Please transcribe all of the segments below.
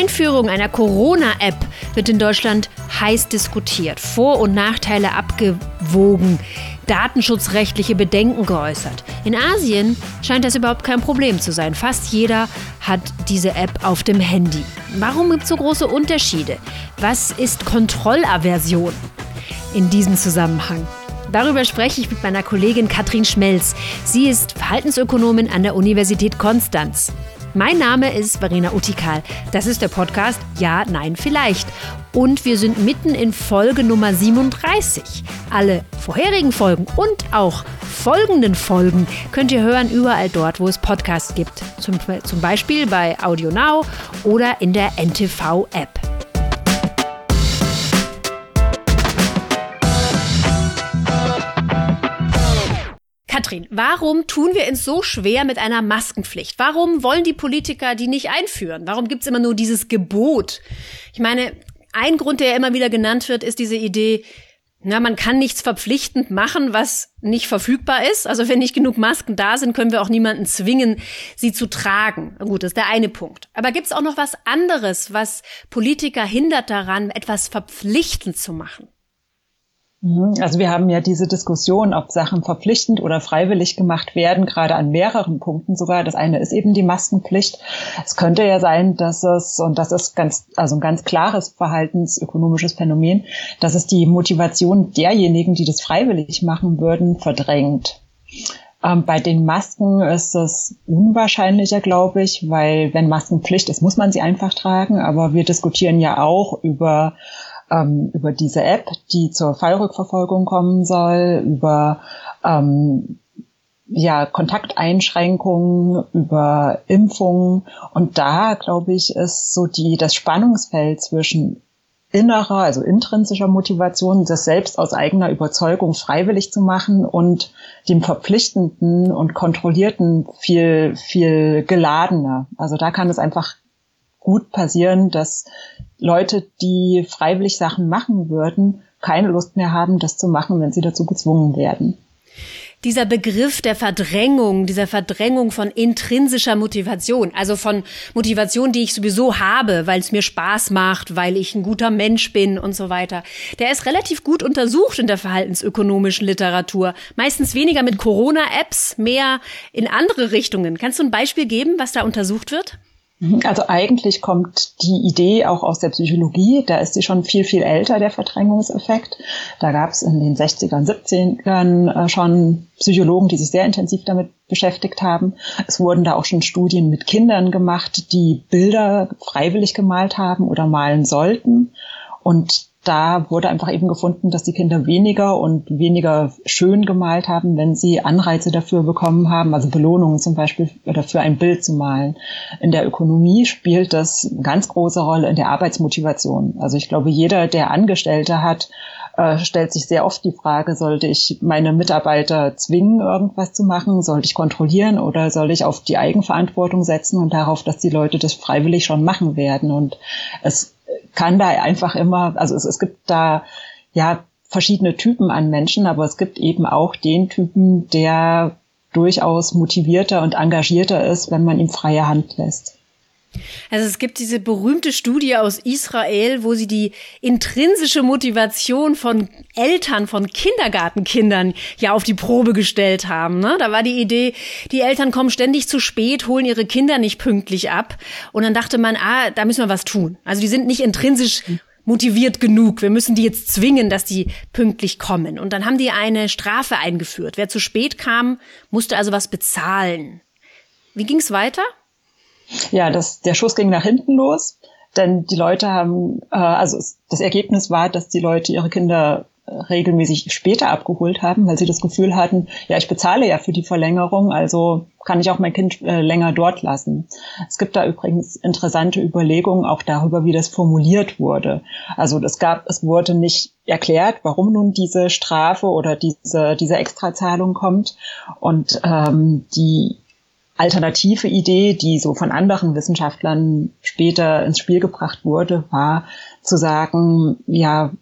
Einführung einer Corona-App wird in Deutschland heiß diskutiert, Vor- und Nachteile abgewogen, datenschutzrechtliche Bedenken geäußert. In Asien scheint das überhaupt kein Problem zu sein. Fast jeder hat diese App auf dem Handy. Warum gibt es so große Unterschiede? Was ist Kontrollaversion in diesem Zusammenhang? Darüber spreche ich mit meiner Kollegin Katrin Schmelz. Sie ist Verhaltensökonomin an der Universität Konstanz. Mein Name ist Verena Utikal. Das ist der Podcast Ja, Nein, Vielleicht. Und wir sind mitten in Folge Nummer 37. Alle vorherigen Folgen und auch folgenden Folgen könnt ihr hören überall dort, wo es Podcasts gibt. Zum, zum Beispiel bei Audio Now oder in der NTV-App. Katrin, warum tun wir uns so schwer mit einer Maskenpflicht? Warum wollen die Politiker die nicht einführen? Warum gibt's immer nur dieses Gebot? Ich meine, ein Grund, der immer wieder genannt wird, ist diese Idee, na, man kann nichts verpflichtend machen, was nicht verfügbar ist. Also wenn nicht genug Masken da sind, können wir auch niemanden zwingen, sie zu tragen. Gut, das ist der eine Punkt. Aber gibt es auch noch was anderes, was Politiker hindert daran, etwas verpflichtend zu machen? Mhm. Also wir haben ja diese Diskussion, ob Sachen verpflichtend oder freiwillig gemacht werden, gerade an mehreren Punkten sogar. Das eine ist eben die Maskenpflicht. Es könnte ja sein, dass es, und das ist ganz, also ein ganz klares verhaltensökonomisches Phänomen, dass es die Motivation derjenigen, die das freiwillig machen würden, verdrängt. Ähm, bei den Masken ist es unwahrscheinlicher, glaube ich, weil wenn Maskenpflicht ist, muss man sie einfach tragen. Aber wir diskutieren ja auch über ähm, über diese App, die zur Fallrückverfolgung kommen soll, über ähm, ja, Kontakteinschränkungen, über Impfungen. Und da, glaube ich, ist so die, das Spannungsfeld zwischen innerer, also intrinsischer Motivation, das selbst aus eigener Überzeugung freiwillig zu machen und dem verpflichtenden und kontrollierten viel, viel geladener. Also da kann es einfach gut passieren, dass Leute, die freiwillig Sachen machen würden, keine Lust mehr haben, das zu machen, wenn sie dazu gezwungen werden. Dieser Begriff der Verdrängung, dieser Verdrängung von intrinsischer Motivation, also von Motivation, die ich sowieso habe, weil es mir Spaß macht, weil ich ein guter Mensch bin und so weiter, der ist relativ gut untersucht in der verhaltensökonomischen Literatur. Meistens weniger mit Corona-Apps, mehr in andere Richtungen. Kannst du ein Beispiel geben, was da untersucht wird? Mhm. Also eigentlich kommt die Idee auch aus der Psychologie. Da ist sie schon viel, viel älter, der Verdrängungseffekt. Da gab es in den 60ern, 70ern äh, schon Psychologen, die sich sehr intensiv damit beschäftigt haben. Es wurden da auch schon Studien mit Kindern gemacht, die Bilder freiwillig gemalt haben oder malen sollten. Und da wurde einfach eben gefunden, dass die Kinder weniger und weniger schön gemalt haben, wenn sie Anreize dafür bekommen haben, also Belohnungen zum Beispiel dafür ein Bild zu malen. In der Ökonomie spielt das eine ganz große Rolle in der Arbeitsmotivation. Also ich glaube, jeder, der Angestellte hat, äh, stellt sich sehr oft die Frage, sollte ich meine Mitarbeiter zwingen, irgendwas zu machen? Sollte ich kontrollieren oder soll ich auf die Eigenverantwortung setzen und darauf, dass die Leute das freiwillig schon machen werden? Und es kann da einfach immer, also es, es gibt da ja verschiedene Typen an Menschen, aber es gibt eben auch den Typen, der durchaus motivierter und engagierter ist, wenn man ihm freie Hand lässt. Also es gibt diese berühmte Studie aus Israel, wo sie die intrinsische Motivation von Eltern, von Kindergartenkindern ja auf die Probe gestellt haben. Ne? Da war die Idee, die Eltern kommen ständig zu spät, holen ihre Kinder nicht pünktlich ab. Und dann dachte man, ah, da müssen wir was tun. Also die sind nicht intrinsisch motiviert genug. Wir müssen die jetzt zwingen, dass die pünktlich kommen. Und dann haben die eine Strafe eingeführt. Wer zu spät kam, musste also was bezahlen. Wie ging's weiter? Ja, das, der Schuss ging nach hinten los, denn die Leute haben, äh, also das Ergebnis war, dass die Leute ihre Kinder äh, regelmäßig später abgeholt haben, weil sie das Gefühl hatten, ja, ich bezahle ja für die Verlängerung, also kann ich auch mein Kind äh, länger dort lassen. Es gibt da übrigens interessante Überlegungen auch darüber, wie das formuliert wurde. Also es gab, es wurde nicht erklärt, warum nun diese Strafe oder diese, diese Extrazahlung kommt. Und ähm, die alternative Idee, die so von anderen Wissenschaftlern später ins Spiel gebracht wurde, war zu sagen, ja,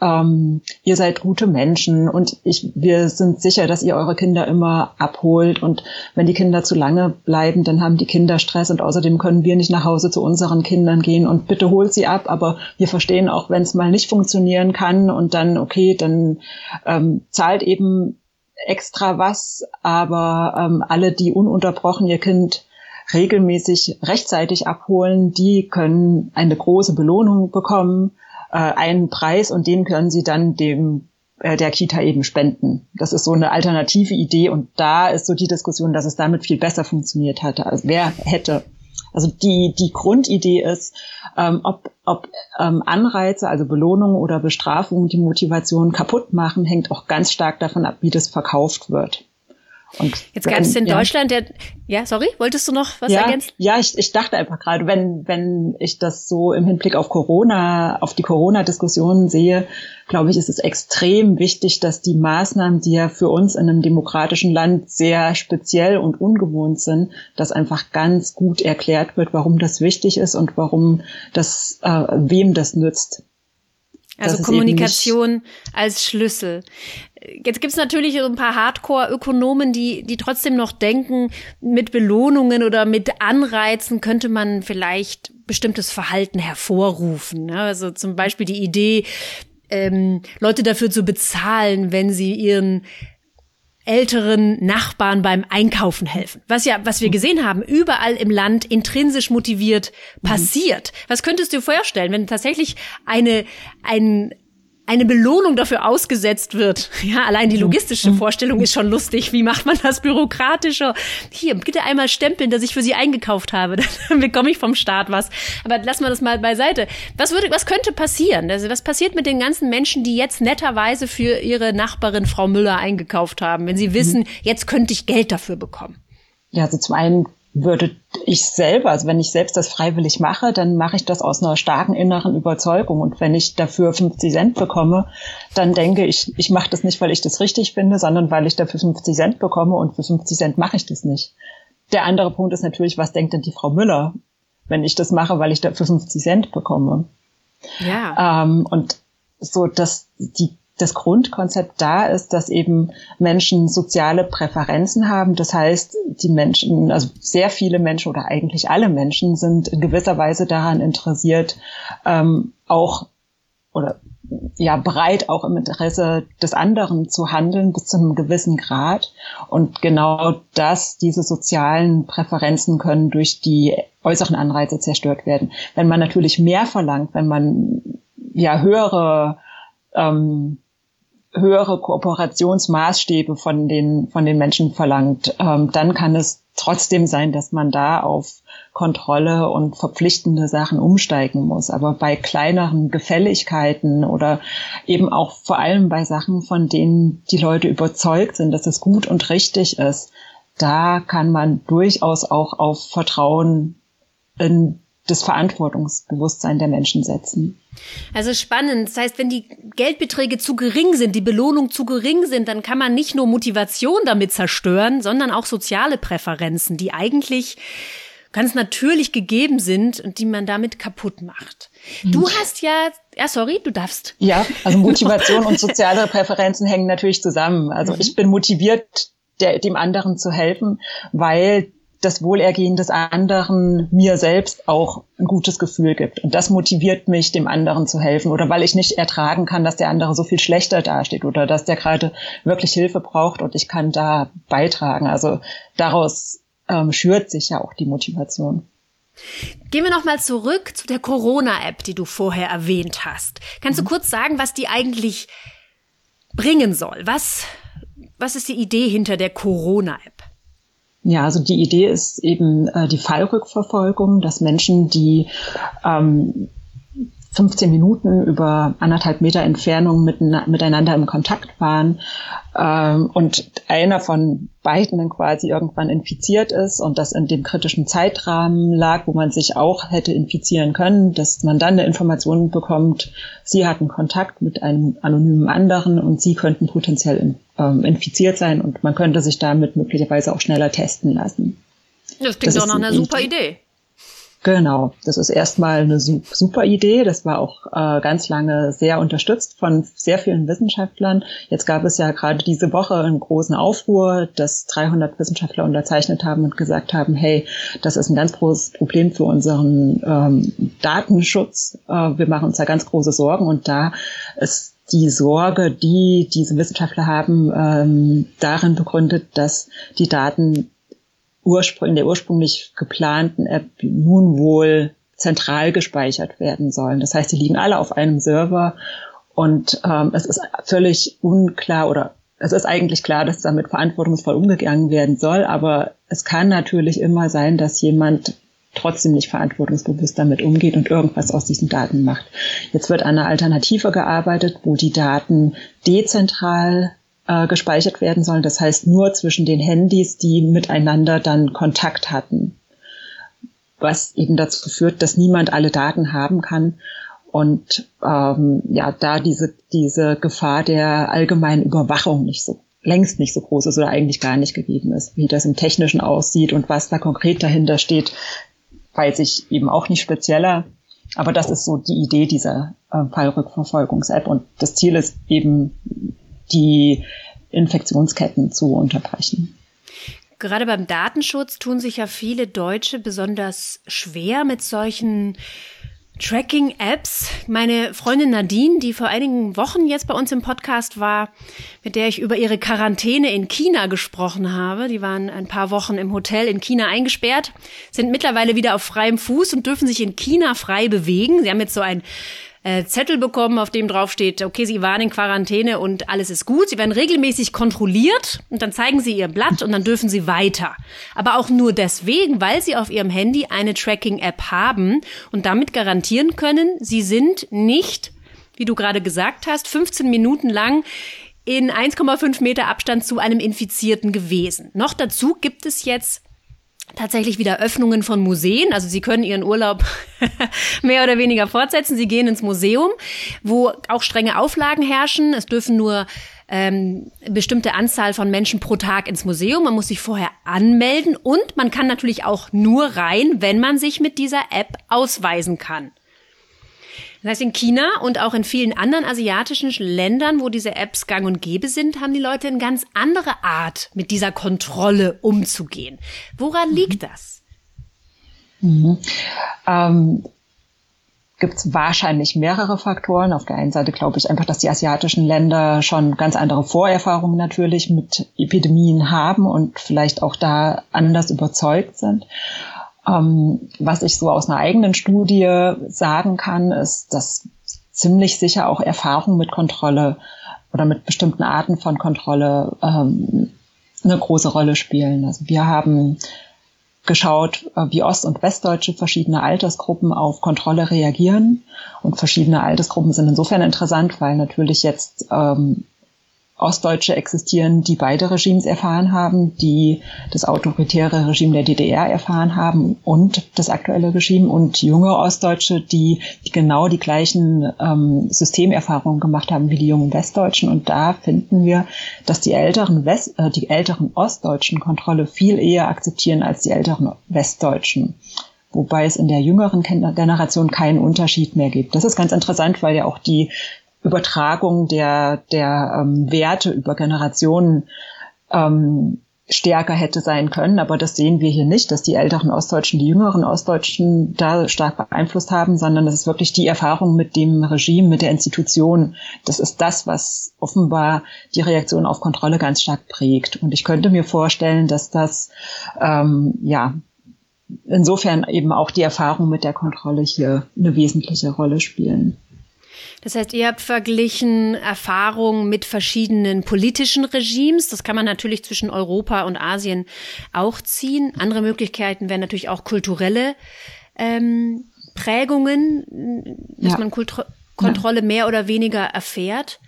ähm, ihr seid gute Menschen und ich, wir sind sicher, dass ihr eure Kinder immer abholt und wenn die Kinder zu lange bleiben, dann haben die Kinder Stress und außerdem können wir nicht nach Hause zu unseren Kindern gehen und bitte holt sie ab, aber wir verstehen auch, wenn es mal nicht funktionieren kann und dann, okay, dann ähm, zahlt eben extra was, aber ähm, alle, die ununterbrochen ihr Kind regelmäßig rechtzeitig abholen, die können eine große Belohnung bekommen äh, einen Preis und den können sie dann dem äh, der Kita eben spenden. Das ist so eine alternative Idee und da ist so die Diskussion, dass es damit viel besser funktioniert hätte. Also wer hätte also die, die Grundidee ist, ähm, ob, ob ähm, Anreize, also Belohnung oder Bestrafung die Motivation kaputt machen, hängt auch ganz stark davon ab, wie das verkauft wird. Und Jetzt gab es in ja. Deutschland, der, ja, sorry, wolltest du noch was ja, ergänzen? Ja, ich, ich dachte einfach gerade, wenn, wenn ich das so im Hinblick auf Corona, auf die Corona-Diskussionen sehe, glaube ich, ist es extrem wichtig, dass die Maßnahmen, die ja für uns in einem demokratischen Land sehr speziell und ungewohnt sind, dass einfach ganz gut erklärt wird, warum das wichtig ist und warum das, äh, wem das nützt. Also Kommunikation als Schlüssel. Jetzt gibt's natürlich so ein paar Hardcore-Ökonomen, die, die trotzdem noch denken, mit Belohnungen oder mit Anreizen könnte man vielleicht bestimmtes Verhalten hervorrufen. Ne? Also zum Beispiel die Idee, ähm, Leute dafür zu bezahlen, wenn sie ihren älteren Nachbarn beim Einkaufen helfen. Was ja, was wir gesehen haben, überall im Land intrinsisch motiviert passiert. Was könntest du dir vorstellen, wenn tatsächlich eine, ein, eine Belohnung dafür ausgesetzt wird. Ja, allein die logistische Vorstellung ist schon lustig. Wie macht man das bürokratischer? Hier, bitte einmal stempeln, dass ich für Sie eingekauft habe. Dann bekomme ich vom Staat was. Aber lassen wir das mal beiseite. Was würde, was könnte passieren? Also, was passiert mit den ganzen Menschen, die jetzt netterweise für ihre Nachbarin Frau Müller eingekauft haben, wenn sie wissen, jetzt könnte ich Geld dafür bekommen? Ja, also zum einen würde ich selber, also wenn ich selbst das freiwillig mache, dann mache ich das aus einer starken inneren Überzeugung. Und wenn ich dafür 50 Cent bekomme, dann denke ich, ich mache das nicht, weil ich das richtig finde, sondern weil ich dafür 50 Cent bekomme und für 50 Cent mache ich das nicht. Der andere Punkt ist natürlich, was denkt denn die Frau Müller, wenn ich das mache, weil ich dafür 50 Cent bekomme? Ja. Ähm, und so, dass die das Grundkonzept da ist, dass eben Menschen soziale Präferenzen haben. Das heißt, die Menschen, also sehr viele Menschen oder eigentlich alle Menschen sind in gewisser Weise daran interessiert, ähm, auch oder ja bereit auch im Interesse des anderen zu handeln bis zu einem gewissen Grad und genau das diese sozialen Präferenzen können durch die äußeren Anreize zerstört werden wenn man natürlich mehr verlangt wenn man ja höhere ähm, höhere Kooperationsmaßstäbe von den, von den Menschen verlangt, ähm, dann kann es trotzdem sein, dass man da auf Kontrolle und verpflichtende Sachen umsteigen muss. Aber bei kleineren Gefälligkeiten oder eben auch vor allem bei Sachen, von denen die Leute überzeugt sind, dass es gut und richtig ist, da kann man durchaus auch auf Vertrauen in das Verantwortungsbewusstsein der Menschen setzen. Also spannend. Das heißt, wenn die Geldbeträge zu gering sind, die Belohnung zu gering sind, dann kann man nicht nur Motivation damit zerstören, sondern auch soziale Präferenzen, die eigentlich ganz natürlich gegeben sind und die man damit kaputt macht. Du hm. hast ja, ja, sorry, du darfst. Ja, also Motivation und soziale Präferenzen hängen natürlich zusammen. Also mhm. ich bin motiviert, der, dem anderen zu helfen, weil das Wohlergehen des anderen mir selbst auch ein gutes Gefühl gibt. Und das motiviert mich, dem anderen zu helfen. Oder weil ich nicht ertragen kann, dass der andere so viel schlechter dasteht oder dass der gerade wirklich Hilfe braucht und ich kann da beitragen. Also daraus ähm, schürt sich ja auch die Motivation. Gehen wir nochmal zurück zu der Corona-App, die du vorher erwähnt hast. Kannst mhm. du kurz sagen, was die eigentlich bringen soll? Was, was ist die Idee hinter der Corona-App? Ja, also die Idee ist eben äh, die Fallrückverfolgung, dass Menschen, die ähm, 15 Minuten über anderthalb Meter Entfernung mit, miteinander im Kontakt waren ähm, und einer von beiden dann quasi irgendwann infiziert ist und das in dem kritischen Zeitrahmen lag, wo man sich auch hätte infizieren können, dass man dann eine Information bekommt, sie hatten Kontakt mit einem anonymen anderen und sie könnten potenziell ähm, infiziert sein und man könnte sich damit möglicherweise auch schneller testen lassen. Das klingt das doch nach einer super Idee. Genau, das ist erstmal eine super Idee. Das war auch äh, ganz lange sehr unterstützt von sehr vielen Wissenschaftlern. Jetzt gab es ja gerade diese Woche einen großen Aufruhr, dass 300 Wissenschaftler unterzeichnet haben und gesagt haben, hey, das ist ein ganz großes Problem für unseren ähm, Datenschutz. Äh, wir machen uns da ganz große Sorgen und da ist die Sorge, die diese Wissenschaftler haben, ähm, darin begründet, dass die Daten in der ursprünglich geplanten App nun wohl zentral gespeichert werden sollen. Das heißt, die liegen alle auf einem Server und ähm, es ist völlig unklar oder es ist eigentlich klar, dass damit verantwortungsvoll umgegangen werden soll, aber es kann natürlich immer sein, dass jemand trotzdem nicht verantwortungsbewusst damit umgeht und irgendwas aus diesen Daten macht. Jetzt wird an einer Alternative gearbeitet, wo die Daten dezentral äh, gespeichert werden sollen. Das heißt nur zwischen den Handys, die miteinander dann Kontakt hatten. Was eben dazu führt, dass niemand alle Daten haben kann und ähm, ja, da diese, diese Gefahr der allgemeinen Überwachung nicht so längst nicht so groß ist oder eigentlich gar nicht gegeben ist. Wie das im Technischen aussieht und was da konkret dahinter steht, weiß ich eben auch nicht spezieller. Aber das ist so die Idee dieser äh, Fallrückverfolgungs-App. Und das Ziel ist eben, die Infektionsketten zu unterbrechen. Gerade beim Datenschutz tun sich ja viele Deutsche besonders schwer mit solchen Tracking-Apps. Meine Freundin Nadine, die vor einigen Wochen jetzt bei uns im Podcast war, mit der ich über ihre Quarantäne in China gesprochen habe. Die waren ein paar Wochen im Hotel in China eingesperrt, sind mittlerweile wieder auf freiem Fuß und dürfen sich in China frei bewegen. Sie haben jetzt so ein äh, Zettel bekommen, auf dem drauf steht, okay, Sie waren in Quarantäne und alles ist gut. Sie werden regelmäßig kontrolliert und dann zeigen Sie Ihr Blatt und dann dürfen Sie weiter. Aber auch nur deswegen, weil Sie auf Ihrem Handy eine Tracking-App haben und damit garantieren können, Sie sind nicht, wie du gerade gesagt hast, 15 Minuten lang in 1,5 Meter Abstand zu einem Infizierten gewesen. Noch dazu gibt es jetzt tatsächlich wieder Öffnungen von Museen. Also Sie können Ihren Urlaub mehr oder weniger fortsetzen. Sie gehen ins Museum, wo auch strenge Auflagen herrschen. Es dürfen nur ähm, bestimmte Anzahl von Menschen pro Tag ins Museum. Man muss sich vorher anmelden und man kann natürlich auch nur rein, wenn man sich mit dieser App ausweisen kann. Das heißt, in China und auch in vielen anderen asiatischen Ländern, wo diese Apps gang und gäbe sind, haben die Leute eine ganz andere Art, mit dieser Kontrolle umzugehen. Woran mhm. liegt das? Mhm. Ähm gibt es wahrscheinlich mehrere Faktoren. Auf der einen Seite glaube ich einfach, dass die asiatischen Länder schon ganz andere Vorerfahrungen natürlich mit Epidemien haben und vielleicht auch da anders überzeugt sind. Ähm, was ich so aus einer eigenen Studie sagen kann, ist, dass ziemlich sicher auch Erfahrung mit Kontrolle oder mit bestimmten Arten von Kontrolle ähm, eine große Rolle spielen. Also wir haben geschaut, äh, wie Ost- und Westdeutsche verschiedene Altersgruppen auf Kontrolle reagieren. Und verschiedene Altersgruppen sind insofern interessant, weil natürlich jetzt ähm, Ostdeutsche existieren, die beide Regimes erfahren haben, die das autoritäre Regime der DDR erfahren haben und das aktuelle Regime und junge Ostdeutsche, die, die genau die gleichen ähm, Systemerfahrungen gemacht haben wie die jungen Westdeutschen. Und da finden wir, dass die älteren West, äh, die älteren Ostdeutschen Kontrolle viel eher akzeptieren als die älteren Westdeutschen wobei es in der jüngeren Generation keinen Unterschied mehr gibt. Das ist ganz interessant, weil ja auch die Übertragung der, der ähm, Werte über Generationen ähm, stärker hätte sein können. Aber das sehen wir hier nicht, dass die älteren Ostdeutschen die jüngeren Ostdeutschen da stark beeinflusst haben, sondern das ist wirklich die Erfahrung mit dem Regime, mit der Institution. Das ist das, was offenbar die Reaktion auf Kontrolle ganz stark prägt. Und ich könnte mir vorstellen, dass das ähm, ja insofern eben auch die Erfahrung mit der Kontrolle hier eine wesentliche Rolle spielen. Das heißt, ihr habt verglichen Erfahrungen mit verschiedenen politischen Regimes. Das kann man natürlich zwischen Europa und Asien auch ziehen. Andere Möglichkeiten wären natürlich auch kulturelle ähm, Prägungen, dass ja. man Kultur Kontrolle ja. mehr oder weniger erfährt.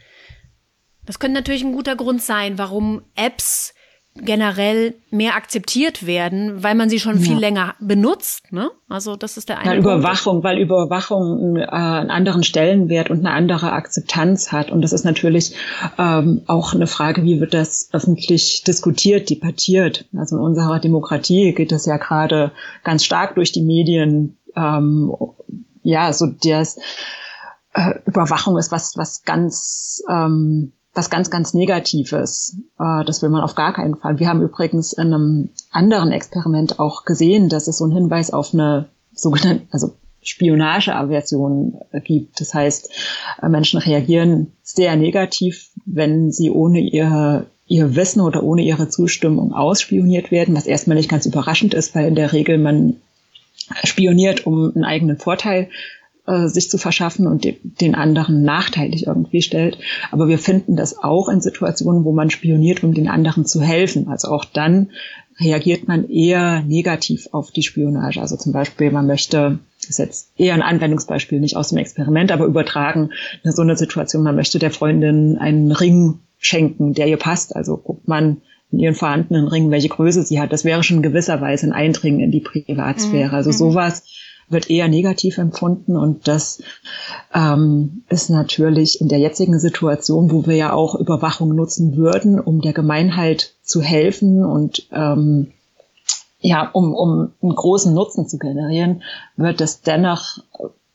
Das könnte natürlich ein guter Grund sein, warum Apps generell mehr akzeptiert werden, weil man sie schon viel länger benutzt. Ne? Also das ist der eine. Weil Überwachung, weil Überwachung äh, einen anderen Stellenwert und eine andere Akzeptanz hat. Und das ist natürlich ähm, auch eine Frage, wie wird das öffentlich diskutiert, debattiert. Also in unserer Demokratie geht es ja gerade ganz stark durch die Medien, ähm, ja, so das äh, Überwachung ist was, was ganz, ähm, was ganz, ganz Negatives. Äh, das will man auf gar keinen Fall. Wir haben übrigens in einem anderen Experiment auch gesehen, dass es so einen Hinweis auf eine sogenannte, also Spionageaversion gibt. Das heißt, äh, Menschen reagieren sehr negativ, wenn sie ohne ihre, ihr Wissen oder ohne ihre Zustimmung ausspioniert werden, was erstmal nicht ganz überraschend ist, weil in der Regel man spioniert, um einen eigenen Vorteil äh, sich zu verschaffen und de den anderen nachteilig irgendwie stellt. Aber wir finden das auch in Situationen, wo man spioniert, um den anderen zu helfen. Also auch dann reagiert man eher negativ auf die Spionage. Also zum Beispiel, man möchte, das ist jetzt eher ein Anwendungsbeispiel, nicht aus dem Experiment, aber übertragen, so eine Situation, man möchte der Freundin einen Ring schenken, der ihr passt. Also guckt man in ihren vorhandenen Ringen, welche Größe sie hat. Das wäre schon gewisserweise ein Eindringen in die Privatsphäre. Also mhm. sowas wird eher negativ empfunden und das ähm, ist natürlich in der jetzigen Situation, wo wir ja auch Überwachung nutzen würden, um der Gemeinheit zu helfen und ähm, ja, um, um einen großen Nutzen zu generieren, wird das dennoch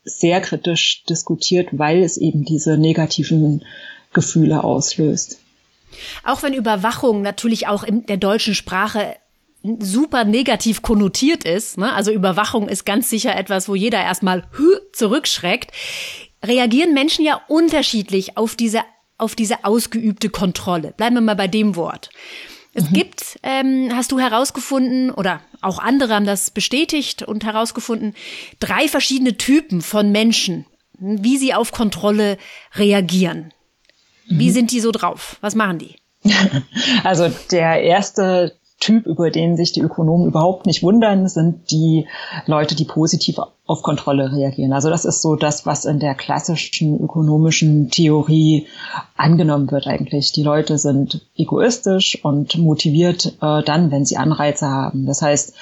sehr kritisch diskutiert, weil es eben diese negativen Gefühle auslöst. Auch wenn Überwachung natürlich auch in der deutschen Sprache super negativ konnotiert ist, ne? also Überwachung ist ganz sicher etwas, wo jeder erstmal zurückschreckt, reagieren Menschen ja unterschiedlich auf diese, auf diese ausgeübte Kontrolle. Bleiben wir mal bei dem Wort. Es mhm. gibt, ähm, hast du herausgefunden, oder auch andere haben das bestätigt und herausgefunden, drei verschiedene Typen von Menschen, wie sie auf Kontrolle reagieren. Wie mhm. sind die so drauf? Was machen die? Also der erste Typ, über den sich die Ökonomen überhaupt nicht wundern, sind die Leute, die positiv auf Kontrolle reagieren. Also das ist so das, was in der klassischen ökonomischen Theorie angenommen wird eigentlich. Die Leute sind egoistisch und motiviert äh, dann, wenn sie Anreize haben. Das heißt,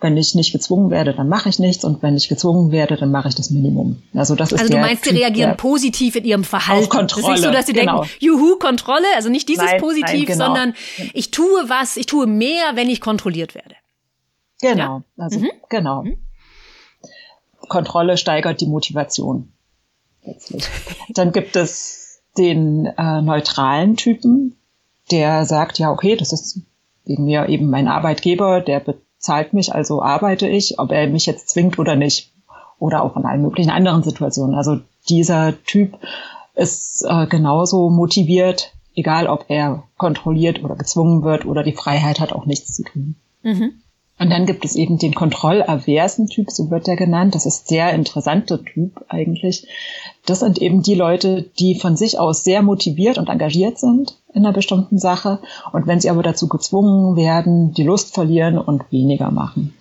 wenn ich nicht gezwungen werde, dann mache ich nichts und wenn ich gezwungen werde, dann mache ich das Minimum. Also das ist Also du meinst, sie reagieren positiv in ihrem Verhalten. Auf Kontrolle. Das ist nicht so, dass sie genau. denken, juhu, Kontrolle, also nicht dieses nein, positiv, nein, genau. sondern ich tue was, ich tue mehr, wenn ich kontrolliert werde. Genau, ja? also mhm. genau. Mhm. Kontrolle steigert die Motivation. Letztlich. Dann gibt es den äh, neutralen Typen, der sagt, ja, okay, das ist wegen mir eben mein Arbeitgeber, der bezahlt mich, also arbeite ich, ob er mich jetzt zwingt oder nicht. Oder auch in allen möglichen anderen Situationen. Also dieser Typ ist äh, genauso motiviert, egal ob er kontrolliert oder gezwungen wird oder die Freiheit hat auch nichts zu tun. Mhm. Und dann gibt es eben den kontrollaversen Typ, so wird er genannt. Das ist der interessante Typ eigentlich. Das sind eben die Leute, die von sich aus sehr motiviert und engagiert sind in einer bestimmten Sache. Und wenn sie aber dazu gezwungen werden, die Lust verlieren und weniger machen.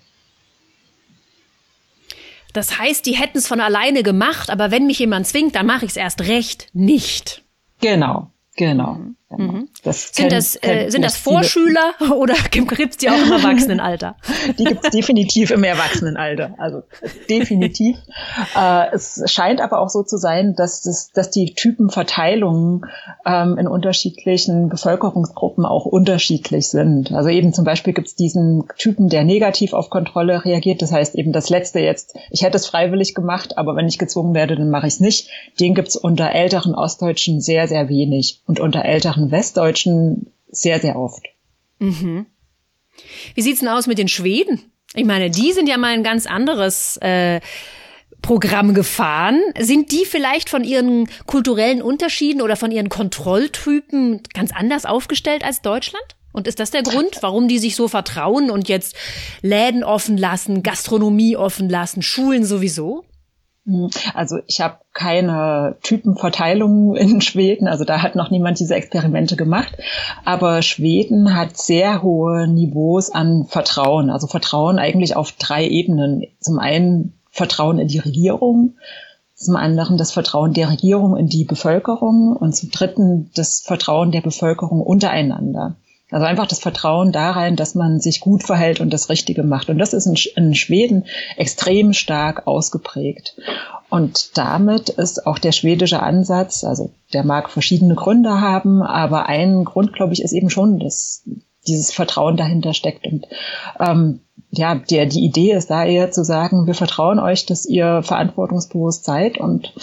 Das heißt, die hätten es von alleine gemacht, aber wenn mich jemand zwingt, dann mache ich es erst recht nicht. Genau, genau. Mhm. Mhm. Das sind, das, äh, sind das Vorschüler oder gibt es die auch im Erwachsenenalter? die gibt es definitiv im Erwachsenenalter. Also definitiv. äh, es scheint aber auch so zu sein, dass, das, dass die Typenverteilungen ähm, in unterschiedlichen Bevölkerungsgruppen auch unterschiedlich sind. Also eben zum Beispiel gibt es diesen Typen, der negativ auf Kontrolle reagiert. Das heißt eben das letzte jetzt, ich hätte es freiwillig gemacht, aber wenn ich gezwungen werde, dann mache ich es nicht. Den gibt es unter älteren Ostdeutschen sehr, sehr wenig. Und unter älteren einfachen Westdeutschen sehr, sehr oft. Mhm. Wie sieht's denn aus mit den Schweden? Ich meine, die sind ja mal ein ganz anderes äh, Programm gefahren. Sind die vielleicht von ihren kulturellen Unterschieden oder von ihren Kontrolltypen ganz anders aufgestellt als Deutschland? Und ist das der Grund, warum die sich so vertrauen und jetzt Läden offen lassen, Gastronomie offen lassen, Schulen sowieso? Also ich habe keine Typenverteilung in Schweden, also da hat noch niemand diese Experimente gemacht. Aber Schweden hat sehr hohe Niveaus an Vertrauen, also Vertrauen eigentlich auf drei Ebenen. Zum einen Vertrauen in die Regierung, zum anderen das Vertrauen der Regierung in die Bevölkerung und zum dritten das Vertrauen der Bevölkerung untereinander. Also einfach das Vertrauen da rein, dass man sich gut verhält und das Richtige macht. Und das ist in, in Schweden extrem stark ausgeprägt. Und damit ist auch der schwedische Ansatz, also der mag verschiedene Gründe haben, aber ein Grund, glaube ich, ist eben schon, dass dieses Vertrauen dahinter steckt. Und ähm, ja, der, die Idee ist da eher zu sagen, wir vertrauen euch, dass ihr verantwortungsbewusst seid und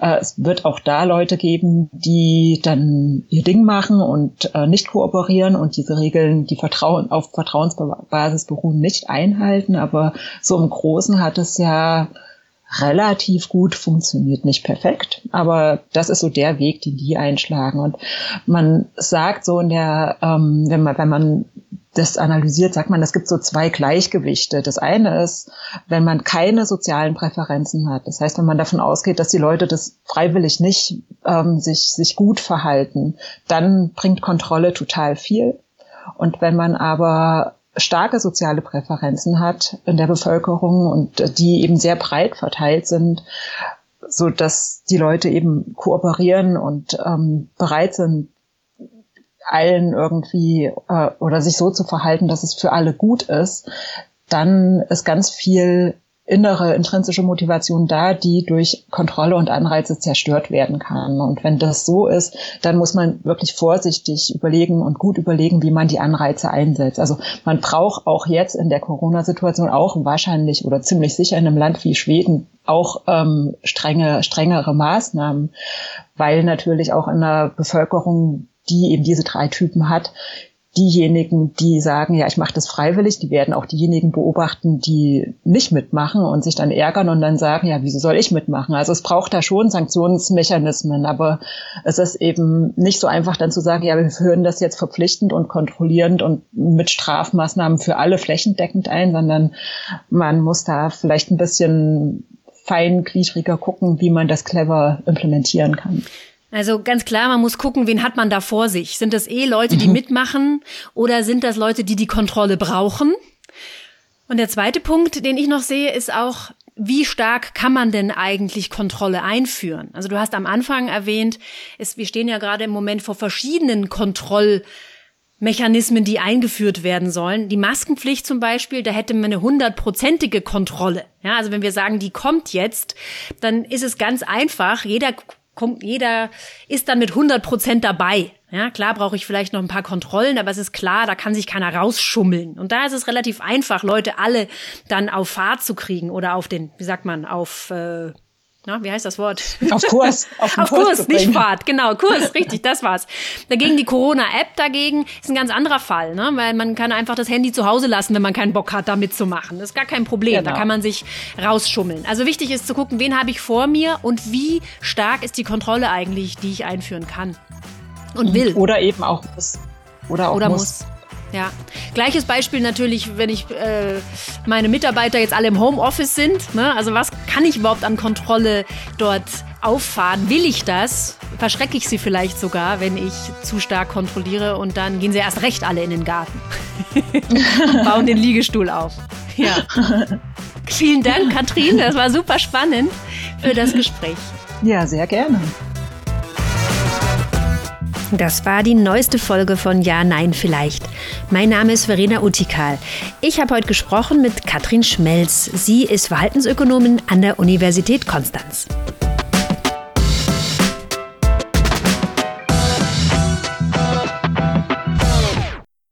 äh, es wird auch da Leute geben, die dann ihr Ding machen und äh, nicht kooperieren und diese Regeln, die Vertrauen auf Vertrauensbasis beruhen, nicht einhalten. Aber so im Großen hat es ja relativ gut funktioniert, nicht perfekt, aber das ist so der Weg, den die einschlagen. Und man sagt so in der, ähm, wenn man, wenn man das analysiert, sagt man, es gibt so zwei Gleichgewichte. Das eine ist, wenn man keine sozialen Präferenzen hat. Das heißt, wenn man davon ausgeht, dass die Leute das freiwillig nicht ähm, sich, sich gut verhalten, dann bringt Kontrolle total viel. Und wenn man aber starke soziale Präferenzen hat in der Bevölkerung und die eben sehr breit verteilt sind, so dass die Leute eben kooperieren und ähm, bereit sind, allen irgendwie äh, oder sich so zu verhalten, dass es für alle gut ist, dann ist ganz viel innere intrinsische Motivation da, die durch Kontrolle und Anreize zerstört werden kann. Und wenn das so ist, dann muss man wirklich vorsichtig überlegen und gut überlegen, wie man die Anreize einsetzt. Also man braucht auch jetzt in der Corona-Situation auch wahrscheinlich oder ziemlich sicher in einem Land wie Schweden auch ähm, strenge, strengere Maßnahmen, weil natürlich auch in der Bevölkerung die eben diese drei Typen hat, diejenigen, die sagen, ja, ich mache das freiwillig, die werden auch diejenigen beobachten, die nicht mitmachen und sich dann ärgern und dann sagen, ja, wieso soll ich mitmachen? Also es braucht da schon Sanktionsmechanismen, aber es ist eben nicht so einfach dann zu sagen, ja, wir führen das jetzt verpflichtend und kontrollierend und mit Strafmaßnahmen für alle flächendeckend ein, sondern man muss da vielleicht ein bisschen feingliedriger gucken, wie man das clever implementieren kann. Also ganz klar, man muss gucken, wen hat man da vor sich. Sind das eh Leute, die mhm. mitmachen oder sind das Leute, die die Kontrolle brauchen? Und der zweite Punkt, den ich noch sehe, ist auch, wie stark kann man denn eigentlich Kontrolle einführen? Also du hast am Anfang erwähnt, es, wir stehen ja gerade im Moment vor verschiedenen Kontrollmechanismen, die eingeführt werden sollen. Die Maskenpflicht zum Beispiel, da hätte man eine hundertprozentige Kontrolle. Ja, also wenn wir sagen, die kommt jetzt, dann ist es ganz einfach. Jeder kommt, jeder ist dann mit 100 Prozent dabei. Ja, klar brauche ich vielleicht noch ein paar Kontrollen, aber es ist klar, da kann sich keiner rausschummeln. Und da ist es relativ einfach, Leute alle dann auf Fahrt zu kriegen oder auf den, wie sagt man, auf äh, na, wie heißt das Wort? Auf Kurs. Auf, auf Kurs, Kurs nicht Fahrt. Genau, Kurs, richtig, das war's. Dagegen die Corona-App dagegen ist ein ganz anderer Fall, ne? weil man kann einfach das Handy zu Hause lassen, wenn man keinen Bock hat, da mitzumachen. Das ist gar kein Problem. Genau. Da kann man sich rausschummeln. Also wichtig ist zu gucken, wen habe ich vor mir und wie stark ist die Kontrolle eigentlich, die ich einführen kann und will. Oder eben auch muss. Oder auch Oder muss. muss. Ja, gleiches Beispiel natürlich, wenn ich äh, meine Mitarbeiter jetzt alle im Homeoffice sind. Ne? Also was kann ich überhaupt an Kontrolle dort auffahren? Will ich das? Verschrecke ich sie vielleicht sogar, wenn ich zu stark kontrolliere und dann gehen sie erst recht alle in den Garten und bauen den Liegestuhl auf. Ja. Vielen Dank, Katrin. Das war super spannend für das Gespräch. Ja, sehr gerne. Das war die neueste Folge von Ja, Nein, vielleicht. Mein Name ist Verena Utikal. Ich habe heute gesprochen mit Katrin Schmelz. Sie ist Verhaltensökonomin an der Universität Konstanz.